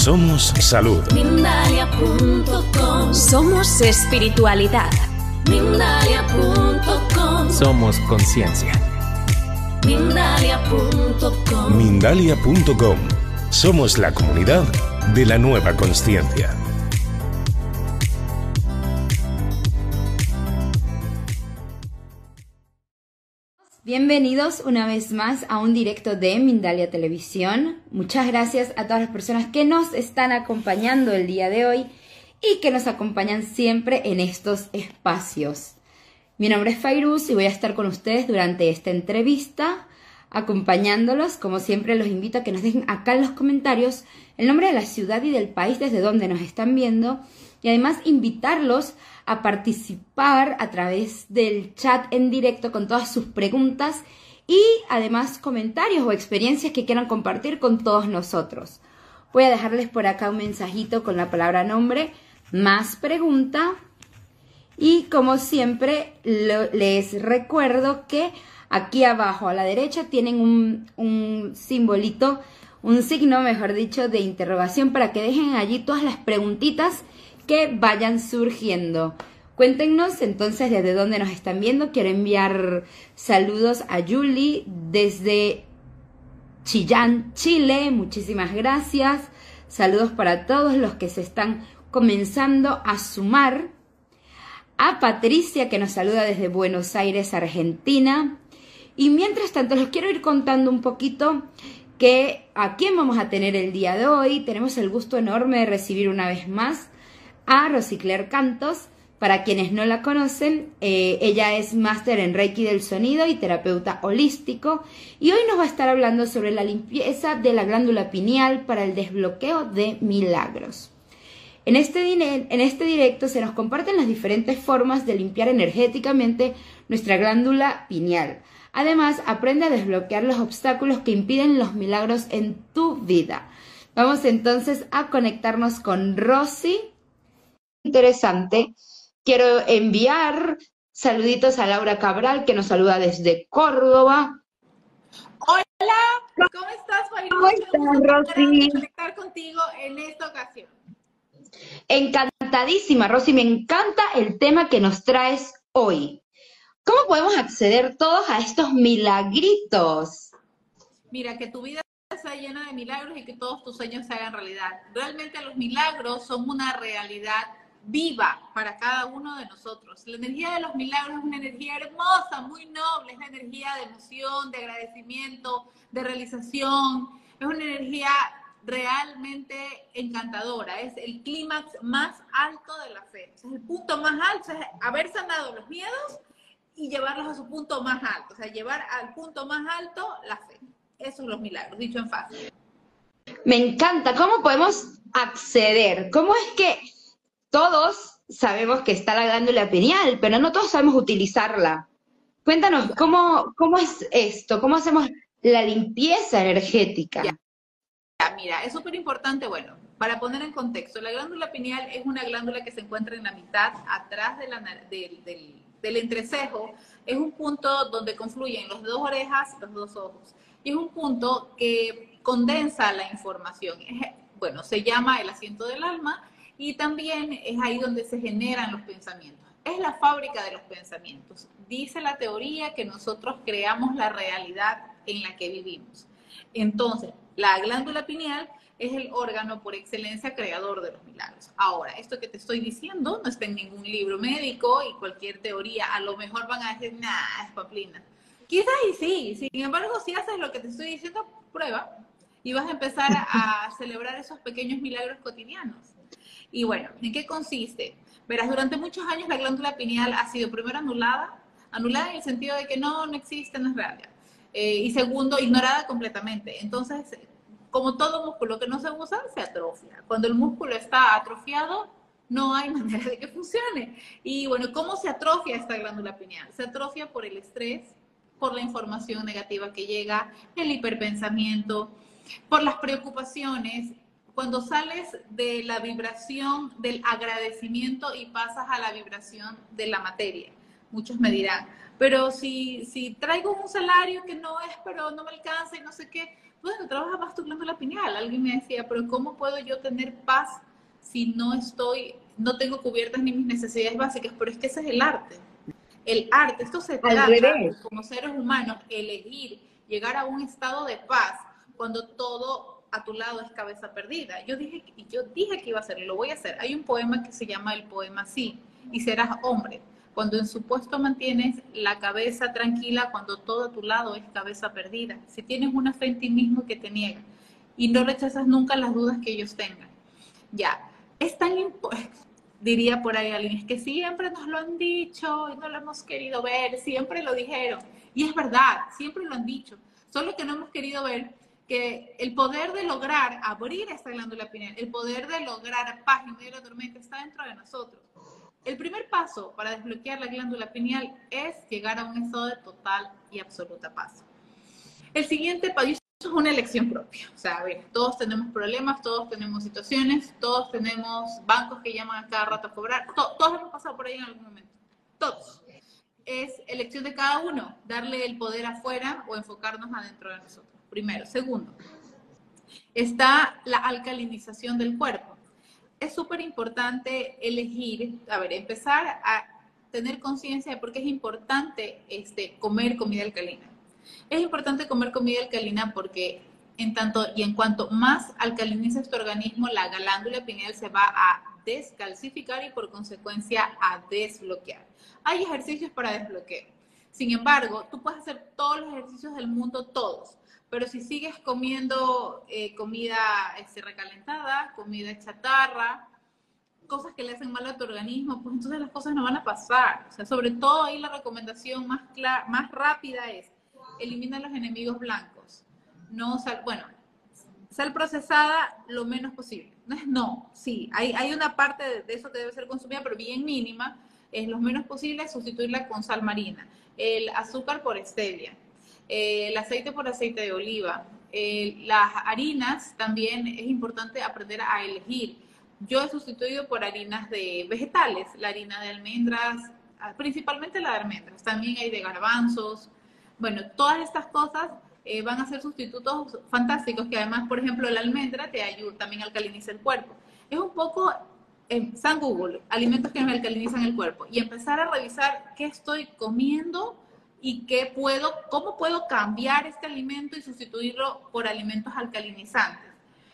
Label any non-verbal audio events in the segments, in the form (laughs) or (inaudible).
Somos salud. Mindalia.com Somos espiritualidad. Mindalia.com Somos conciencia. Mindalia.com Mindalia.com. Somos la comunidad de la nueva conciencia. Bienvenidos una vez más a un directo de Mindalia Televisión. Muchas gracias a todas las personas que nos están acompañando el día de hoy y que nos acompañan siempre en estos espacios. Mi nombre es Fairuz y voy a estar con ustedes durante esta entrevista, acompañándolos. Como siempre, los invito a que nos dejen acá en los comentarios el nombre de la ciudad y del país desde donde nos están viendo y además invitarlos a participar a través del chat en directo con todas sus preguntas y además comentarios o experiencias que quieran compartir con todos nosotros. Voy a dejarles por acá un mensajito con la palabra nombre, más pregunta y como siempre les recuerdo que aquí abajo a la derecha tienen un, un simbolito, un signo mejor dicho de interrogación para que dejen allí todas las preguntitas que vayan surgiendo. Cuéntenos entonces desde dónde nos están viendo. Quiero enviar saludos a Julie desde Chillán, Chile. Muchísimas gracias. Saludos para todos los que se están comenzando a sumar. A Patricia que nos saluda desde Buenos Aires, Argentina. Y mientras tanto les quiero ir contando un poquito que a quién vamos a tener el día de hoy. Tenemos el gusto enorme de recibir una vez más a Rosicler Cantos. Para quienes no la conocen, eh, ella es máster en Reiki del sonido y terapeuta holístico. Y hoy nos va a estar hablando sobre la limpieza de la glándula pineal para el desbloqueo de milagros. En este, en este directo se nos comparten las diferentes formas de limpiar energéticamente nuestra glándula pineal. Además, aprende a desbloquear los obstáculos que impiden los milagros en tu vida. Vamos entonces a conectarnos con Rosy. Interesante. Quiero enviar saluditos a Laura Cabral, que nos saluda desde Córdoba. Hola, ¿cómo estás, Fairuz? ¿Cómo estás, Rosy? grande conectar contigo en esta ocasión. Encantadísima, Rosy, me encanta el tema que nos traes hoy. ¿Cómo podemos acceder todos a estos milagritos? Mira, que tu vida sea llena de milagros y que todos tus sueños se hagan realidad. Realmente los milagros son una realidad viva para cada uno de nosotros. La energía de los milagros es una energía hermosa, muy noble, es la energía de emoción, de agradecimiento, de realización, es una energía realmente encantadora, es el clímax más alto de la fe, es el punto más alto, es haber sanado los miedos y llevarlos a su punto más alto, o sea, llevar al punto más alto la fe. Esos son los milagros, dicho en fácil. Me encanta. ¿Cómo podemos acceder? ¿Cómo es que todos sabemos que está la glándula pineal, pero no todos sabemos utilizarla? Cuéntanos, ¿cómo, cómo es esto? ¿Cómo hacemos la limpieza energética? Ya. Ya, mira, es súper importante, bueno, para poner en contexto, la glándula pineal es una glándula que se encuentra en la mitad, atrás de la na- del, del- del entrecejo, es un punto donde confluyen los dos orejas, los dos ojos, y es un punto que condensa la información. Es- bueno, se llama el asiento del alma y también es ahí donde se generan los pensamientos. Es la fábrica de los pensamientos. Dice la teoría que nosotros creamos la realidad en la que vivimos. Entonces, la glándula pineal es el órgano por excelencia creador de los milagros. Ahora, esto que te estoy diciendo no está en ningún libro médico y cualquier teoría. A lo mejor van a decir, nah, es paplina. Quizás sí, sin embargo, si haces lo que te estoy diciendo, prueba y vas a empezar a (laughs) celebrar esos pequeños milagros cotidianos. Y bueno, ¿en qué consiste? Verás, durante muchos años la glándula pineal ha sido primero anulada, anulada en el sentido de que no, no existe, no es real. Eh, y segundo, ignorada completamente. Entonces, como todo músculo que no se usa, se atrofia. Cuando el músculo está atrofiado, no hay (laughs) manera de que funcione. Y bueno, ¿cómo se atrofia esta glándula pineal? Se atrofia por el estrés, por la información negativa que llega, el hiperpensamiento, por las preocupaciones. Cuando sales de la vibración del agradecimiento y pasas a la vibración de la materia. Muchos me dirán, pero si, si traigo un salario que no es, pero no me alcanza y no sé qué, bueno, trabaja más tu glándula pineal. Alguien me decía, pero ¿cómo puedo yo tener paz si no estoy, no tengo cubiertas ni mis necesidades básicas? Pero es que ese es el arte. El arte, esto se trata como seres humanos, elegir llegar a un estado de paz cuando todo a tu lado es cabeza perdida. Yo dije, yo dije que iba a hacerlo, lo voy a hacer. Hay un poema que se llama el poema Sí, y serás hombre cuando en su puesto mantienes la cabeza tranquila, cuando todo a tu lado es cabeza perdida, si tienes una fe en ti mismo que te niega y no rechazas nunca las dudas que ellos tengan. Ya, es tan importante, (laughs) diría por ahí alguien, es que siempre nos lo han dicho y no lo hemos querido ver, siempre lo dijeron. Y es verdad, siempre lo han dicho, solo que no hemos querido ver que el poder de lograr abrir esta glándula pineal, el poder de lograr paz en medio de la tormenta está dentro de nosotros. El primer paso para desbloquear la glándula pineal es llegar a un estado de total y absoluta paz. El siguiente paso es una elección propia. O sea, a ver, todos tenemos problemas, todos tenemos situaciones, todos tenemos bancos que llaman a cada rato a cobrar. todos hemos pasado por ahí en algún momento. Todos. Es elección de cada uno, darle el poder afuera o enfocarnos adentro de nosotros. Primero. Segundo, está la alcalinización del cuerpo es súper importante elegir, a ver, empezar a tener conciencia de por qué es importante este, comer comida alcalina. Es importante comer comida alcalina porque en tanto y en cuanto más alcaliniza tu organismo, la glándula pineal se va a descalcificar y por consecuencia a desbloquear. Hay ejercicios para desbloquear. Sin embargo, tú puedes hacer todos los ejercicios del mundo, todos, pero si sigues comiendo eh, comida este, recalentada, comida chatarra, cosas que le hacen mal a tu organismo, pues entonces las cosas no van a pasar. O sea, sobre todo ahí la recomendación más, clara, más rápida es elimina los enemigos blancos. No sal, bueno, sal procesada lo menos posible. No es no, sí, hay, hay una parte de, eso que debe ser consumida, pero bien mínima. Es lo menos posible sustituirla con sal marina. El azúcar por stevia el aceite por aceite de oliva. las harinas también es importante aprender a elegir. Yo he sustituido por harinas de vegetales, la harina de almendras, ah, principalmente la de almendras, también hay de garbanzos. Bueno, todas estas cosas eh, van a ser sustitutos fantásticos que además, por ejemplo, la almendra te ayuda, también alcaliniza el cuerpo. Es un poco en San Google, alimentos que me alcalinizan el cuerpo y empezar a revisar qué estoy comiendo y qué puedo, cómo puedo cambiar este alimento y sustituirlo por alimentos alcalinizantes.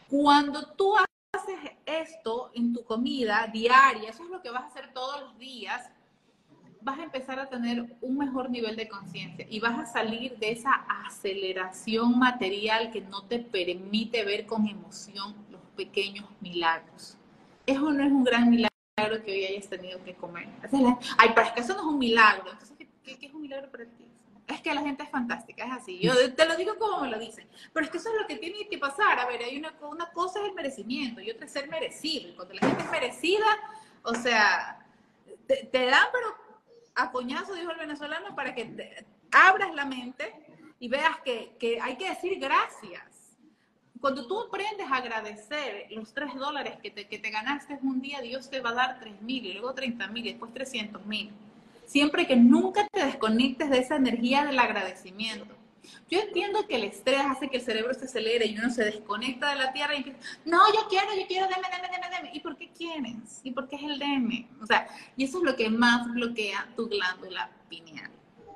Cuando tú haces esto en tu comida diaria, eso es lo que vas a hacer todos los días, vas a empezar a tener un mejor nivel de conciencia y vas a salir de esa aceleración material que no te permite ver con emoción los pequeños milagros. Eso no es un gran milagro que hoy hayas tenido que comer. Ay, pero es que eso no es un milagro. Entonces, ¿qué, es un milagro para ti? Es que la gente es fantástica, es así. Yo te lo digo como me lo dicen. Pero es que eso es lo que tiene que pasar. A ver, hay una, una cosa es el merecimiento y otra es ser merecido. Y cuando la gente es merecida, o sea, te, dan, pero a coñazo, dijo el venezolano, para que abras la mente y veas que, que hay que decir gracias. Cuando tú aprendes a agradecer los tres dólares que te, que te ganaste un día, Dios te va a dar tres mil y luego treinta mil y después trescientos mil siempre que nunca te desconectes de esa energía del agradecimiento. Yo entiendo que el estrés hace que el cerebro se acelere y uno se desconecta de la tierra y empieza, no, yo quiero, yo quiero, deme, deme, deme, deme. ¿Y por qué quieres? ¿Y por qué es el deme? O sea, y eso es lo que más bloquea tu glándula pineal.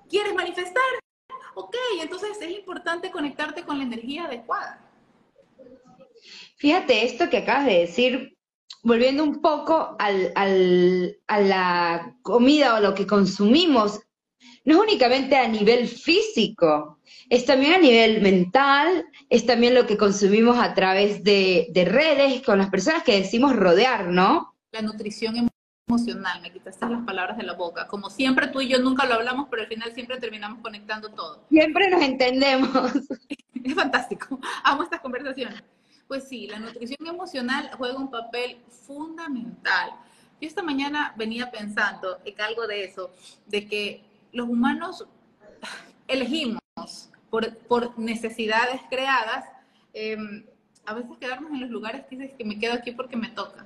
¿Quieres manifestar? Ok, entonces es importante conectarte con la energía adecuada. Fíjate, esto que acabas de decir volviendo un poco al, a la comida o lo que consumimos, no es únicamente a nivel físico, es también a nivel mental, es también lo que consumimos a través de, redes con las personas que decimos rodear, ¿no? La nutrición emocional, me quitaste las palabras de la boca. Como siempre tú y yo nunca lo hablamos, pero al final siempre terminamos conectando todo. Siempre nos entendemos. (laughs) Es fantástico, amo estas conversaciones. Pues sí, la nutrición emocional juega un papel fundamental. Yo esta mañana venía pensando en algo de eso, de que los humanos elegimos por, por necesidades creadas, em, a veces quedarnos en los lugares que dices que me quedo aquí porque me toca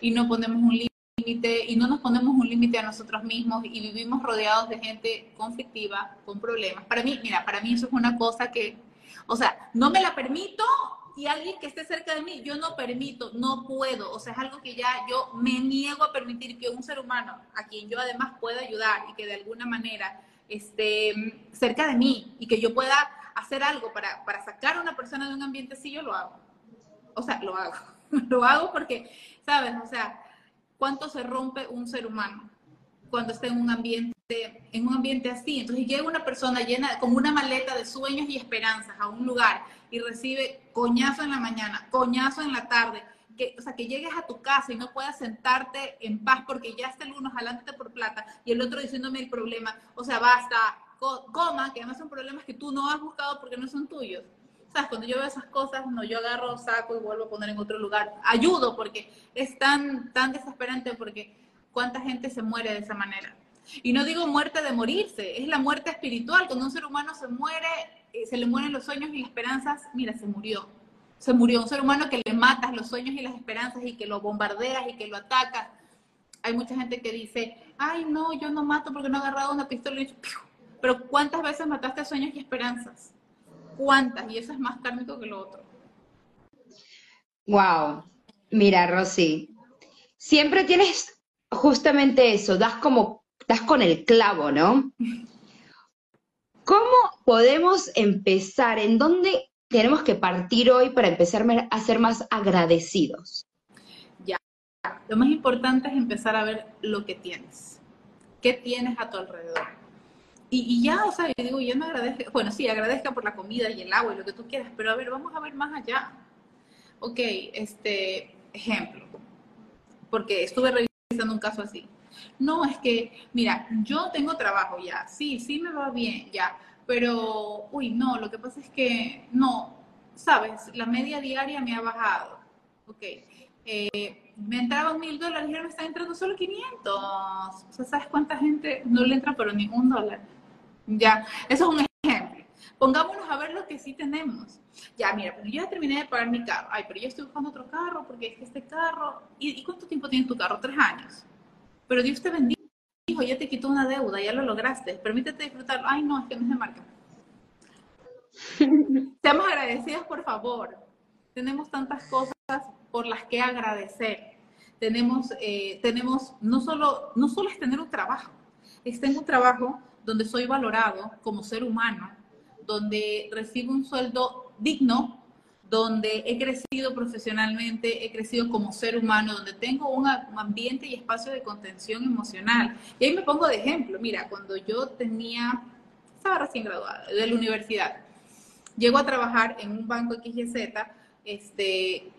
y no ponemos un límite y no nos ponemos un límite a nosotros mismos y vivimos rodeados de gente conflictiva, con problemas. Para mí, mira, para mí eso es una cosa que, o sea, no me la permito y alguien que esté cerca de mí, yo no permito, no puedo, o sea, es algo que ya yo me niego a permitir que un ser humano a quien yo además pueda ayudar y que de alguna manera esté cerca de mí y que yo pueda hacer algo para, para sacar a una persona de un ambiente así, yo lo hago. O sea, lo hago. (laughs) lo hago porque, ¿sabes? O sea, ¿cuánto se rompe un ser humano cuando está en un ambiente, en un ambiente así? Entonces llega una persona llena, con una maleta de sueños y esperanzas a un lugar y recibe coñazo en la mañana, coñazo en la tarde, que, o sea, que llegues a tu casa y no puedas sentarte en paz porque ya está el uno jalándote por plata y el otro diciéndome el problema, o sea, basta, coma, que además son problemas que tú no has buscado porque no son tuyos. ¿Sabes? Cuando yo veo esas cosas, no, yo agarro, saco y vuelvo a poner en otro lugar. Ayudo porque es tan, tan desesperante porque cuánta gente se muere de esa manera. Y no digo muerte de morirse, es la muerte espiritual. Cuando un ser humano se muere, eh, se le mueren los sueños y las esperanzas, mira, se murió. Se murió un ser humano que le matas los sueños y las esperanzas y que lo bombardeas y que lo atacas. Hay mucha gente que dice, ay, no, yo no mato porque no he agarrado una pistola y he Pero ¿cuántas veces mataste sueños y esperanzas? ¿Cuántas? Y eso es más kármico que lo otro. Wow. Mira, Rosy, siempre tienes justamente eso, das como, das con el clavo, ¿no? ¿Cómo podemos empezar? ¿En dónde tenemos que partir hoy para empezar a ser más agradecidos? Ya, lo más importante es empezar a ver lo que tienes. ¿Qué tienes a tu alrededor? Y, ya, o sea, yo digo, yo no agradezco, bueno, sí, agradezca por la comida y el agua y lo que tú quieras, pero a ver, vamos a ver más allá. Ok, este ejemplo, porque estuve revisando un caso así. No, es que, mira, yo tengo trabajo ya, sí, sí me va bien, ya, pero, uy, no, lo que pasa es que, no, sabes, la media diaria me ha bajado, ok, eh, me entraban mil dólares y ahora me están entrando solo 500, o sea, ¿sabes cuánta gente no le entra pero ni un dólar? Ya, eso es un ejemplo. Pongámonos a ver lo que sí tenemos. Ya, mira, pero yo ya terminé de pagar mi carro. Ay, pero yo estoy buscando otro carro porque es que este carro. ¿Y, cuánto tiempo tiene tu carro? Tres años. Pero Dios te bendijo, ya te quitó una deuda, ya lo lograste. Permítete disfrutarlo. Ay, no, es que no es de marca. (laughs) Seamos agradecidas, por favor. Tenemos tantas cosas por las que agradecer. Tenemos, eh, tenemos no, solo, no solo es tener un trabajo, es tener un trabajo donde soy valorado como ser humano, donde recibo un sueldo digno, donde he crecido profesionalmente, he crecido como ser humano, donde tengo un ambiente y espacio de contención emocional. Y ahí me pongo de ejemplo, mira, cuando yo tenía, estaba recién graduada de la universidad, llego a trabajar en un banco XYZ, este,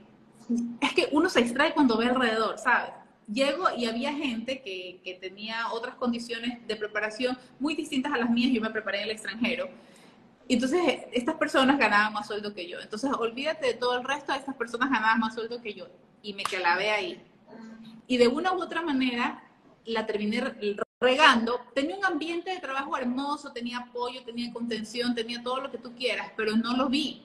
es que uno se extrae cuando ve alrededor, ¿sabes? llego y había gente que, que, tenía otras condiciones de preparación muy distintas a las mías, yo me preparé en el extranjero. Y entonces estas personas ganaban más sueldo que yo. Entonces olvídate de todo el resto, estas personas ganaban más sueldo que yo. Y me clavé ahí. Y de una u otra manera la terminé regando. Tenía un ambiente de trabajo hermoso, tenía apoyo, tenía contención, tenía todo lo que tú quieras, pero no lo vi.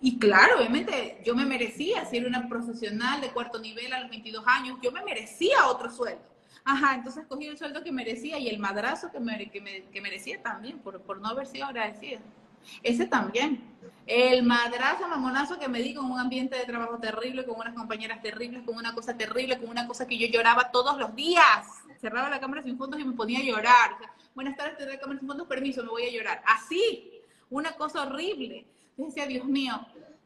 Y claro, obviamente yo me merecía ser una profesional de cuarto nivel a los 22 años, yo me merecía otro sueldo. Ajá, entonces cogí el sueldo que merecía y el madrazo que, me, que, merecía también por, por no haber sido agradecida. Ese también. El madrazo, mamonazo que me di con un ambiente de trabajo terrible, con unas compañeras terribles, con una cosa terrible, con una cosa que yo lloraba todos los días. Cerraba la cámara sin fondos y me ponía a llorar. Buenas tardes, te doy cámara sin fondos, permiso, me voy a llorar. Así, una cosa horrible. Yo decía, Dios mío,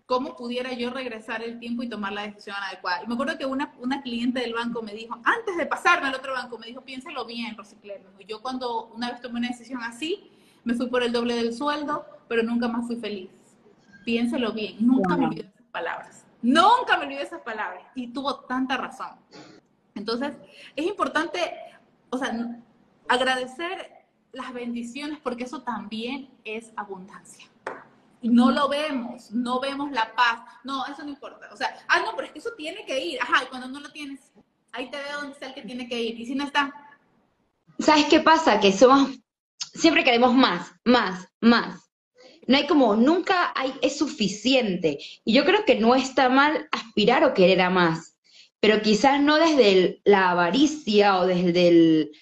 ¿cómo pudiera yo regresar el tiempo y tomar la decisión adecuada? Y me acuerdo que una, una cliente del banco me dijo, antes de pasarme al otro banco, me dijo, piénsalo bien, Rosicler. Yo cuando una vez tomé una decisión así, me fui por el doble del sueldo, pero nunca más fui feliz. Piénselo bien, nunca me olvidé esas palabras. Nunca me olvidé esas palabras. Y tuvo tanta razón. Entonces, es importante, o sea, agradecer las bendiciones porque eso también es abundancia. Y no lo vemos, no vemos la paz. No, eso no importa. O sea, ah, no, pero es que eso tiene que ir. Ajá, y cuando no lo tienes, ahí te veo donde está el que tiene que ir. Y si no está. ¿Sabes qué pasa? Que somos, siempre queremos más, más, más. No hay como, nunca hay, es suficiente. Y yo creo que no está mal aspirar o querer a más, pero quizás no desde la avaricia o desde el,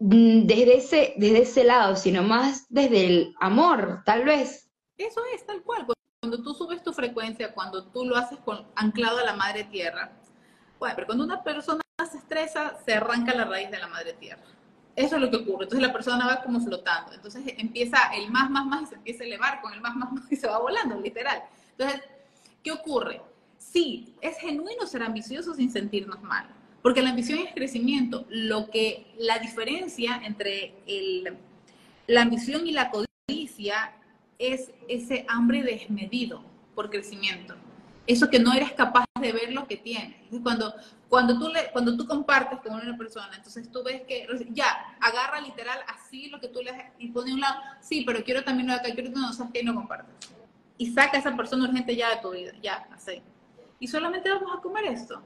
mm, desde ese, desde ese lado, sino más desde el amor, tal vez. Eso es tal cual. Cuando tú subes tu frecuencia, cuando tú lo haces con, anclado a la madre tierra, bueno, pero cuando una persona se estresa, se arranca la raíz de la madre tierra. Eso es lo que ocurre. Entonces la persona va como flotando. Entonces empieza el más, más, más y se empieza a elevar con el más, más, (laughs) más y se va volando, literal. Entonces, ¿qué ocurre? Sí, es genuino ser ambicioso sin sentirnos mal. Porque la ambición es crecimiento. Lo que, la diferencia entre el, la ambición y la codicia es ese hambre desmedido por crecimiento. Eso que no eres capaz de ver lo que tienes. Cuando, cuando, tú le, cuando tú compartes con una persona, entonces tú ves que ya, agarra literal así lo que tú le y pone a un lado, sí, pero quiero también lo de acá, quiero no sabes que no compartes. Y saca a esa persona urgente ya de tu vida, ya, así. Y solamente vamos a comer esto,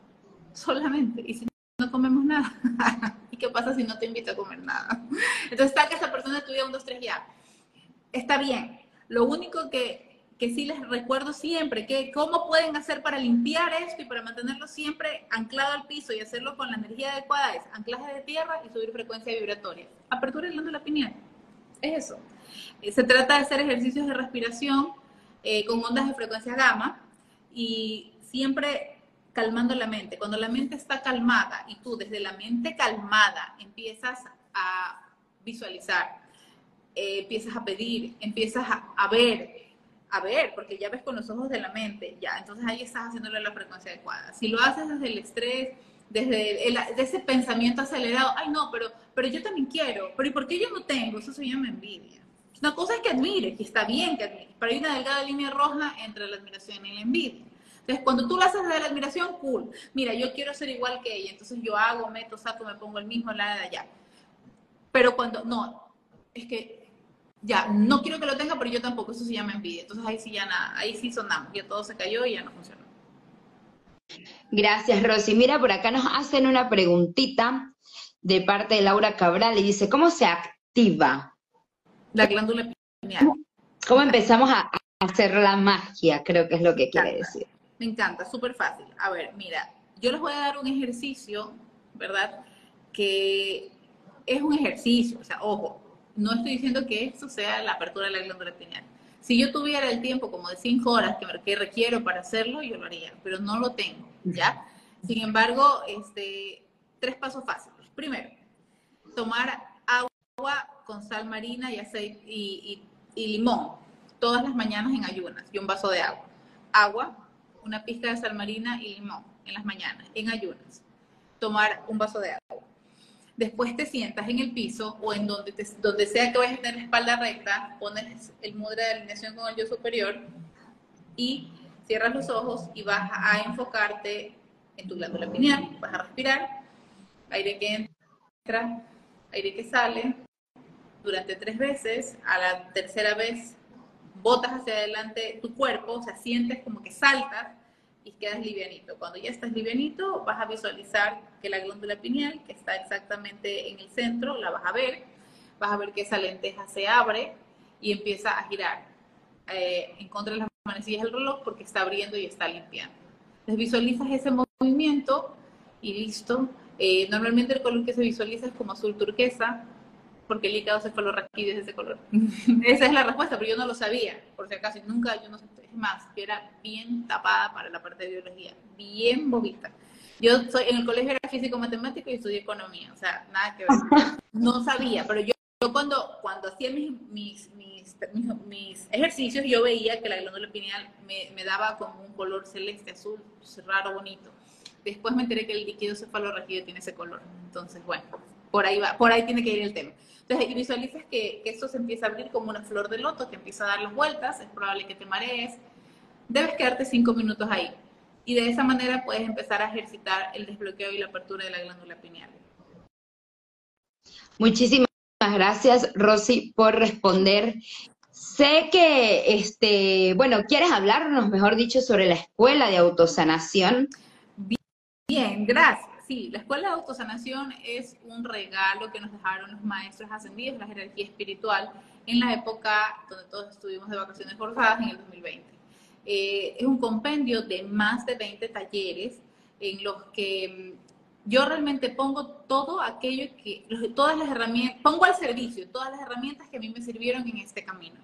solamente. Y si no comemos nada, (laughs) ¿y qué pasa si no te invito a comer nada? Entonces saca a esa persona de tu vida un, dos, tres, ya. Está bien, lo único que, que sí les recuerdo siempre, que cómo pueden hacer para limpiar esto y para mantenerlo siempre anclado al piso y hacerlo con la energía adecuada es anclaje de tierra y subir frecuencia vibratoria. Apertura de la pineal. Es eso. Eh, se trata de hacer ejercicios de respiración eh, con ondas de frecuencia gamma y siempre calmando la mente. Cuando la mente está calmada y tú desde la mente calmada empiezas a visualizar, eh, empiezas a pedir, empiezas a, ver, a ver, porque ya ves con los ojos de la mente, ya, entonces ahí estás haciéndole la frecuencia adecuada. Si lo haces desde el estrés, desde ese pensamiento acelerado, ay no, pero, pero yo también quiero, pero ¿y por qué yo no tengo? Eso se llama envidia. Una cosa es que admires, y está bien que admires, pero hay una delgada línea roja entre la admiración y la envidia. Entonces, cuando tú lo haces desde la admiración, cool. Mira, yo quiero ser igual que ella, entonces yo hago, meto, saco, me pongo el mismo, la de allá. Pero cuando, no, es que ya, no quiero que lo tenga, pero yo tampoco, eso se llama envidia. Entonces ahí sí ya nada, ahí sí sonamos, ya todo se cayó y ya no funcionó. Gracias, Rosy. Mira, por acá nos hacen una preguntita de parte de Laura Cabral y dice, ¿cómo se activa? La glándula pineal. ¿Cómo empezamos a hacer la magia? Creo que es lo que quiere decir. Me encanta, súper fácil. A ver, mira, yo les voy a dar un ejercicio, ¿verdad? Que es un ejercicio, o sea, ojo, no estoy diciendo que esto sea la apertura de la glándula pineal. Si yo tuviera el tiempo como de cinco horas que, requiero para hacerlo, yo lo haría, pero no lo tengo, ¿ya? Sin embargo, este, tres pasos fáciles. Primero, tomar agua con sal marina y aceite y, limón todas las mañanas en ayunas y un vaso de agua. Agua, una pizca de sal marina y limón en las mañanas, en ayunas. Tomar un vaso de agua Después te sientas en el piso o en donde, donde sea que vayas a tener la espalda recta, pones el mudra de alineación con el yo superior y cierras los ojos y vas a enfocarte en tu glándula pineal. Vas a respirar, aire que entra, aire que sale, durante tres veces. A la tercera vez botas hacia adelante tu cuerpo, o sea, sientes como que saltas y quedas livianito. Cuando ya estás livianito, vas a visualizar que la glándula pineal, que está exactamente en el centro, la vas a ver. Vas a ver que esa lenteja se abre y empieza a girar eh, en contra de las manecillas del reloj porque está abriendo y está limpiando. Entonces visualizas ese movimiento y listo. Eh, normalmente el color que se visualiza es como azul turquesa, porque el hígado se raquídeo de ese color. (laughs) Esa es la respuesta, pero yo no lo sabía, por si acaso, nunca, yo no sé, es más, yo era bien tapada para la parte de biología, bien bobita. Yo soy, en el colegio era físico-matemático y estudié economía, o sea, nada que ver. (laughs) No sabía, pero yo, yo cuando, cuando hacía mis, mis, mis, mis, ejercicios, yo veía que la glándula pineal me, me daba como un color celeste, azul, raro, bonito. Después me enteré que el líquido cefalorraquídeo tiene ese color. Entonces, bueno, por ahí va, por ahí tiene que ir el tema. Entonces, visualizas que, que esto se empieza a abrir como una flor de loto que empieza a dar las vueltas, es probable que te marees. Debes quedarte cinco minutos ahí. y de esa manera puedes empezar a ejercitar el desbloqueo y la apertura de la glándula pineal. Muchísimas gracias, Rosy, por responder. Sé que, este, bueno, quieres hablarnos, mejor dicho, sobre la escuela de autosanación. Bien, gracias. Sí, la escuela de autosanación es un regalo que nos dejaron los maestros ascendidos, la jerarquía espiritual, en la época donde todos estuvimos de vacaciones forzadas en el 2020. Eh, es un compendio de más de 20 talleres en los que mm, yo realmente pongo todo aquello que, todas las herramientas, pongo al servicio todas las herramientas que a mí me sirvieron en este camino.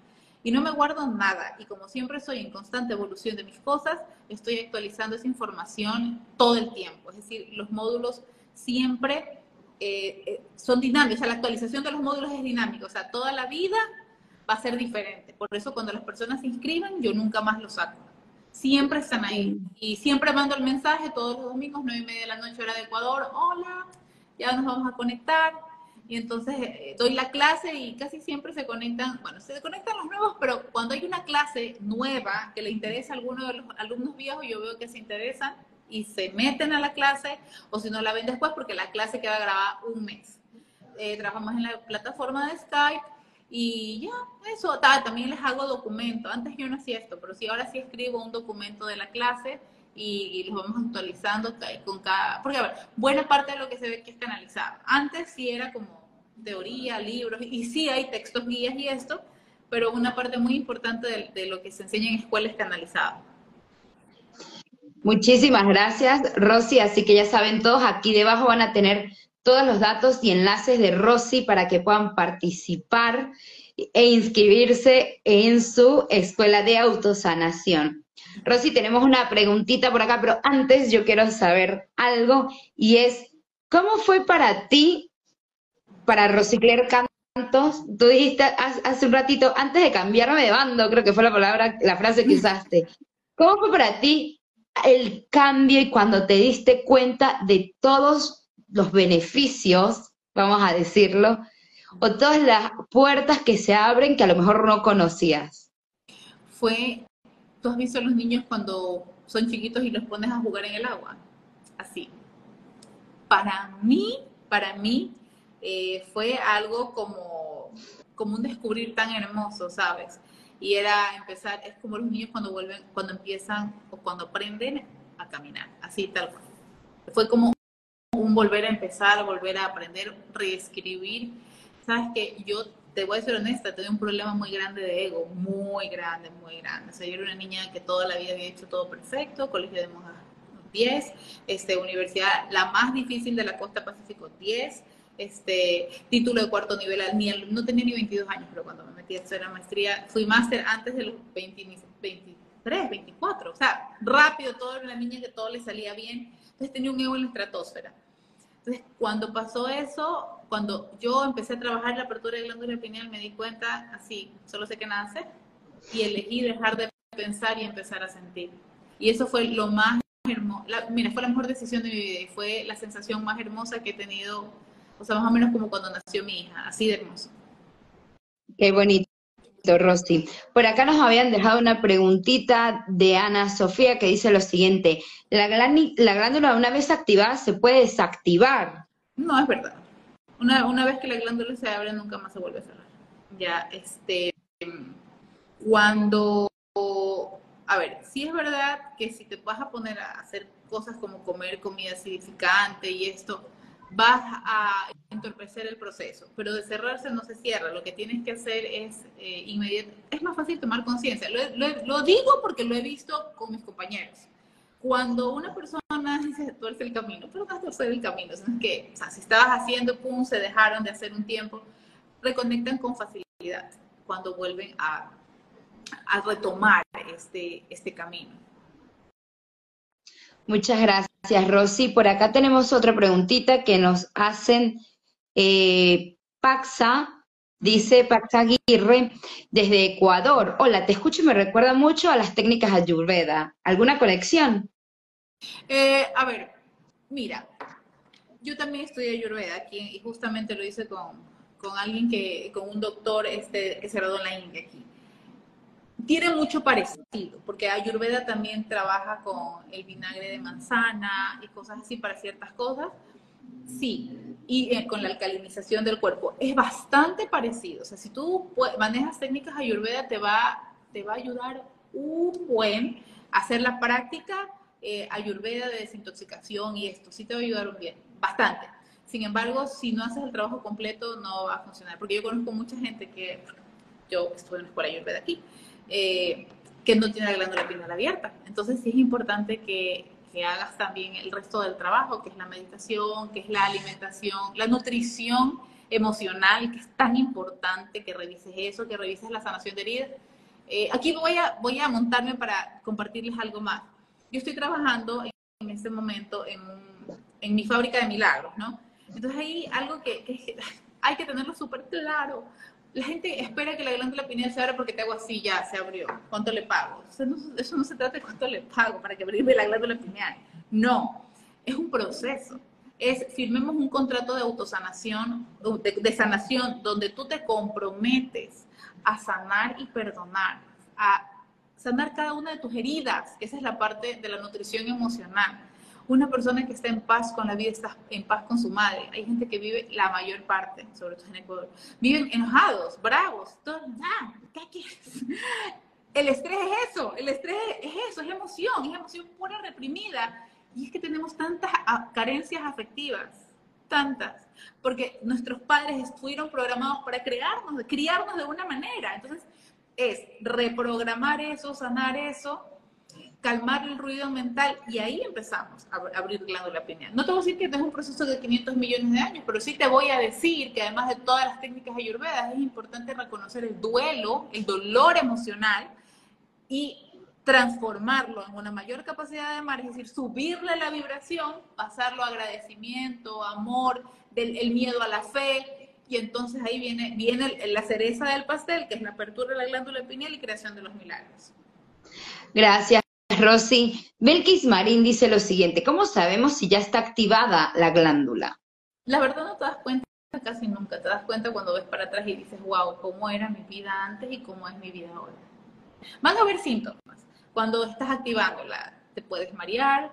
Y no me guardo nada. Y como siempre soy en constante evolución de mis cosas, estoy actualizando esa información todo el tiempo. Es decir, los módulos siempre eh, eh, son dinámicos. O sea, la actualización de los módulos es dinámica. O sea, toda la vida va a ser diferente. Por eso cuando las personas se inscriben, yo nunca más los saco. Siempre están ahí. Y siempre mando el mensaje todos los domingos, nueve y media de la noche, hora de Ecuador. Hola, ya nos vamos a conectar. Y entonces eh, doy la clase y casi siempre se conectan, bueno, se conectan los nuevos, pero cuando hay una clase nueva que le interesa a alguno de los alumnos viejos, yo veo que se interesan y se meten a la clase, o si no la ven después, porque la clase queda grabada un mes. Eh, trabajamos en la plataforma de Skype y ya, eso, también les hago documento. Antes yo no hacía esto, pero sí, ahora sí escribo un documento de la clase y, los vamos actualizando con cada... Porque, a ver, buena parte de lo que se ve que es canalizado. Antes sí era como teoría, libros, y sí hay textos guías y esto, pero una parte muy importante de, lo que se enseña en escuela es. Muchísimas gracias, Rosy. Así que ya saben todos, aquí debajo van a tener todos los datos y enlaces de Rosy para que puedan participar e inscribirse en su escuela de autosanación. Rosy, tenemos una preguntita por acá, pero antes yo quiero saber algo y es, ¿cómo fue para ti, para Rosicler Cantos? Tú dijiste hace un ratito, antes de cambiarme de bando, creo que fue la palabra, la frase que (laughs) usaste. ¿Cómo fue para ti el cambio y cuando te diste cuenta de todos los beneficios, vamos a decirlo, o todas las puertas que se abren que a lo mejor no conocías? Fue, tú has visto a los niños cuando son chiquitos y los pones a jugar en el agua, así. Para mí, para mí, eh, fue algo como, como un descubrir tan hermoso, ¿sabes? Y era empezar, es como los niños cuando vuelven, cuando empiezan o cuando aprenden a caminar, así tal cual. Fue como un volver a empezar, volver a aprender, reescribir. Sabes que yo te voy a ser honesta, tenía un problema muy grande de ego, muy grande, muy grande. O sea, yo era una niña que toda la vida había hecho todo perfecto, colegio de monjas 10, este, universidad la más difícil de la costa pacífico 10, este, título de cuarto nivel, ni no tenía ni 22 años, pero cuando me metí a hacer la maestría, fui máster antes de los 23, 24, o sea, rápido, todo era una niña que todo le salía bien, entonces tenía un ego en la estratosfera. Entonces, cuando pasó eso, cuando yo empecé a trabajar la apertura de glándula pineal, me di cuenta, así, solo sé que nace, y elegí dejar de pensar y empezar a sentir. Y eso fue lo más hermoso, mira, fue la mejor decisión de mi vida y fue la sensación más hermosa que he tenido, o sea, más o menos como cuando nació mi hija, así de hermoso. Qué bonito. Rosy. Por acá nos habían dejado una preguntita de Ana Sofía que dice lo siguiente, ¿la, la glándula una vez activada se puede desactivar? No, es verdad. Una, una vez que la glándula se abre nunca más se vuelve a cerrar. Ya, este, cuando, a ver, sí es verdad que si te vas a poner a hacer cosas como comer comida acidificante y esto, vas a entorpecer el proceso, pero de cerrarse no se cierra, lo que tienes que hacer es eh, inmediato, es más fácil tomar conciencia, lo, digo porque lo he visto con mis compañeros. Cuando una persona dice tuerce el camino, pero no es torcer el camino, que, o sea, si estabas haciendo, pum, se dejaron de hacer un tiempo, reconectan con facilidad cuando vuelven a, a retomar este, este camino. Muchas gracias, Rosy. Por acá tenemos otra preguntita que nos hacen eh, Paxa, dice Paxa Aguirre, desde Ecuador. Hola, te escucho y me recuerda mucho a las técnicas Ayurveda. ¿Alguna conexión? Eh, a ver, mira, yo también estudié Ayurveda aquí y justamente lo hice con, alguien que, con un doctor este, que se graduó en la India aquí. Tiene mucho parecido, porque Ayurveda también trabaja con el vinagre de manzana y cosas así para ciertas cosas. Sí, y eh, con la alcalinización del cuerpo. Es bastante parecido. O sea, si tú manejas técnicas Ayurveda, te va, te va a ayudar un buen hacer la práctica eh, Ayurveda de desintoxicación y esto. Sí te va a ayudar un bien, bastante. Sin embargo, si no haces el trabajo completo, no va a funcionar. Porque yo conozco mucha gente que, yo estuve en la escuela Ayurveda aquí, eh, que no tiene la glándula pineal abierta. Entonces sí es importante que, que, hagas también el resto del trabajo, que es la meditación, que es la alimentación, la nutrición emocional, que es tan importante que revises eso, que revises la sanación de heridas. Eh, aquí voy a, voy a montarme para compartirles algo más. Yo estoy trabajando en, este momento en, en, mi fábrica de milagros, ¿no? Entonces ahí algo que, que (laughs) hay que tenerlo súper claro la gente espera que la glándula pineal se abra porque te hago así, ya se abrió. ¿Cuánto le pago? eso no se trata de cuánto le pago para que abrirme la glándula pineal. No, es un proceso. Es firmemos un contrato de autosanación, de, de sanación, donde tú te comprometes a sanar y perdonar, a sanar cada una de tus heridas. Esa es la parte de la nutrición emocional una persona que está en paz con la vida está en paz con su madre. Hay gente que vive la mayor parte, sobre todo en Ecuador, viven enojados, bravos, todo, ah, ¿qué quieres? (laughs) El estrés es eso, el estrés es eso, es emoción, es emoción pura reprimida. Y es que tenemos tantas carencias afectivas, tantas, porque nuestros padres fueron programados para crearnos, criarnos de una manera. Entonces, es reprogramar eso, sanar eso, calmar el ruido mental y ahí empezamos a abrir glándula pineal. No te voy a decir que es un proceso de 500 millones de años, pero sí te voy a decir que además de todas las técnicas ayurvedas es importante reconocer el duelo, el dolor emocional y transformarlo en una mayor capacidad de amar, es decir, subirle la vibración, pasarlo a agradecimiento, amor, del, el miedo a la fe, y entonces ahí viene, viene la cereza del pastel, que es la apertura de la glándula pineal y creación de los milagros. Gracias. Rosy, Belkis Marín dice lo siguiente, ¿cómo sabemos si ya está activada la glándula? La verdad no te das cuenta casi nunca, te das cuenta cuando ves para atrás y dices, wow, cómo era mi vida antes y cómo es mi vida ahora. Van a haber síntomas. Cuando estás activándola, te puedes marear,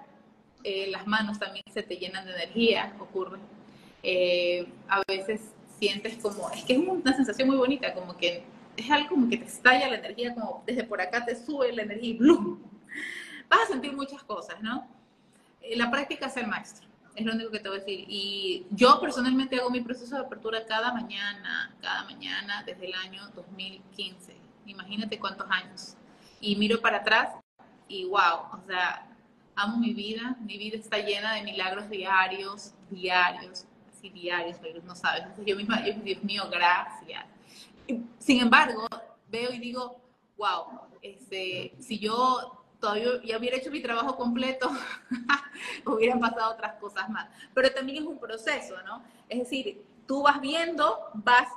eh, las manos también se te llenan de energía, ocurre. Eh, a veces sientes como, es que es una sensación muy bonita, como que es algo como que te estalla la energía, como desde por acá te sube la energía y ¡blum! (laughs) vas a sentir muchas cosas, ¿no? Eh, la práctica es el maestro, es lo único que te voy a decir. Y yo personalmente hago mi proceso de apertura cada mañana, cada mañana desde el año 2015. Imagínate cuántos años. Y miro para atrás y wow, o sea, amo mi vida, mi vida está llena de milagros diarios, diarios, así diarios, pero no sabes. yo misma, Dios mío, gracias. Sin embargo, veo y digo, wow, este, si yo todavía ya hubiera hecho mi trabajo completo, (laughs) hubieran pasado otras cosas más. Pero también es un proceso, ¿no? Es decir, tú vas viendo, vas,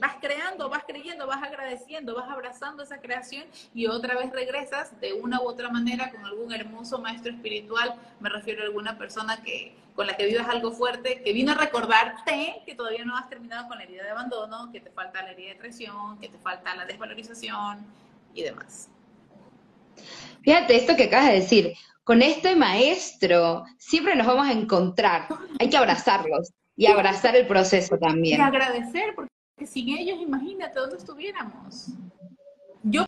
vas creando, vas creyendo, vas agradeciendo, vas abrazando esa creación y otra vez regresas de una u otra manera con algún hermoso maestro espiritual, me refiero a alguna persona que con la que vivas algo fuerte, que vino a recordarte que todavía no has terminado con la herida de abandono, que te falta la herida de traición, que te falta la desvalorización y demás. Fíjate esto que acabas de decir, con este maestro siempre nos vamos a encontrar, hay que abrazarlos y abrazar el proceso también. Y agradecer, porque sin ellos, imagínate dónde estuviéramos. Yo,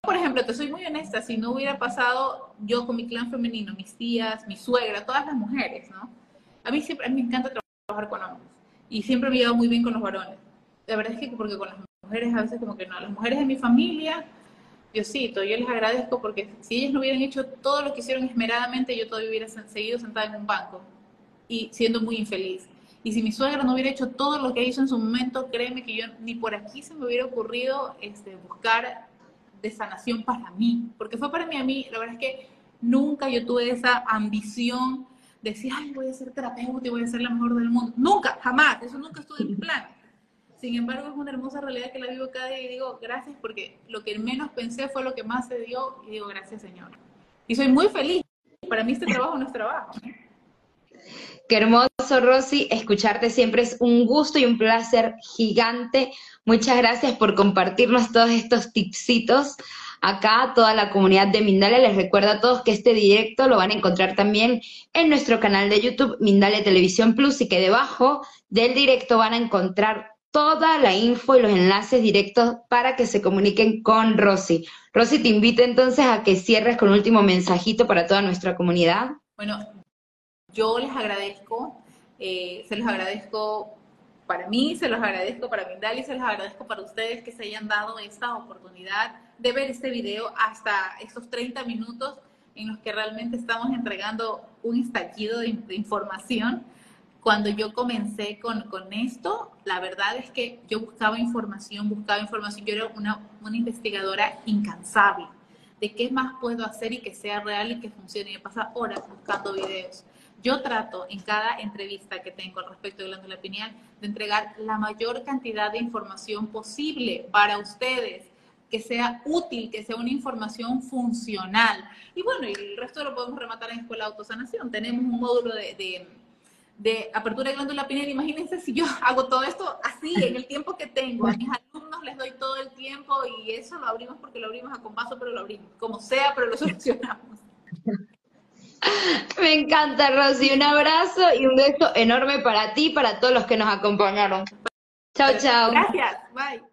por ejemplo, te soy muy honesta, si no hubiera pasado yo con mi clan femenino, mis tías, mi suegra, todas las mujeres, ¿no? A mí siempre, a mí me encanta trabajar con hombres y siempre me he llevado muy bien con los varones. La verdad es que porque con las mujeres a veces como que no, las mujeres de mi familia Diosito, yo les agradezco porque si ellos no hubieran hecho todo lo que hicieron esmeradamente, yo todavía hubiera seguido sentada en un banco y siendo muy infeliz. Y si mi suegra no hubiera hecho todo lo que hizo en su momento, créeme que yo ni por aquí se me hubiera ocurrido este, buscar de sanación para mí, porque fue para mí a mí, la verdad es que nunca yo tuve esa ambición de decir, ay, voy a ser terapeuta y voy a ser la mejor del mundo. Nunca, jamás, eso nunca estuvo en mi (laughs) plan. Sin embargo, es una hermosa realidad que la vivo cada día y digo gracias porque lo que menos pensé fue lo que más se dio y digo gracias Señor. Y soy muy feliz. Para mí este trabajo no es trabajo. Qué hermoso, Rosy. Escucharte siempre es un gusto y un placer gigante. Muchas gracias por compartirnos todos estos tipsitos acá toda la comunidad de Mindalia. Les recuerdo a todos que este directo lo van a encontrar también en nuestro canal de YouTube Mindalia Televisión Plus y que debajo del directo van a encontrar toda la info y los enlaces directos para que se comuniquen con Rosy. Rosy, te invito entonces a que cierres con un último mensajito para toda nuestra comunidad. Bueno, yo les agradezco, eh, se los agradezco para mí, se los agradezco para Mindalia y se los agradezco para ustedes que se hayan dado esta oportunidad de ver este video hasta estos 30 minutos en los que realmente estamos entregando un estallido de, información. Cuando yo comencé con, con, esto, la verdad es que yo buscaba información, buscaba información, yo era una, una investigadora incansable de qué más puedo hacer y que sea real y que funcione. Y pasa horas buscando videos. Yo trato en cada entrevista que tengo al respecto de glándula pineal de entregar la mayor cantidad de información posible para ustedes que sea útil, que sea una información funcional. Y bueno, y el resto lo podemos rematar en Escuela de Autosanación. Tenemos un módulo de, de, apertura de glándula pineal. Imagínense si yo (laughs) hago todo esto así, en el tiempo que tengo. A mis alumnos les doy todo el tiempo y eso lo abrimos porque lo abrimos a compaso, pero lo abrimos. Como sea, pero lo (laughs) solucionamos. Me encanta, Rosy. Un abrazo y un beso enorme para ti y para todos los que nos acompañaron. Chao, chao. Gracias. Bye.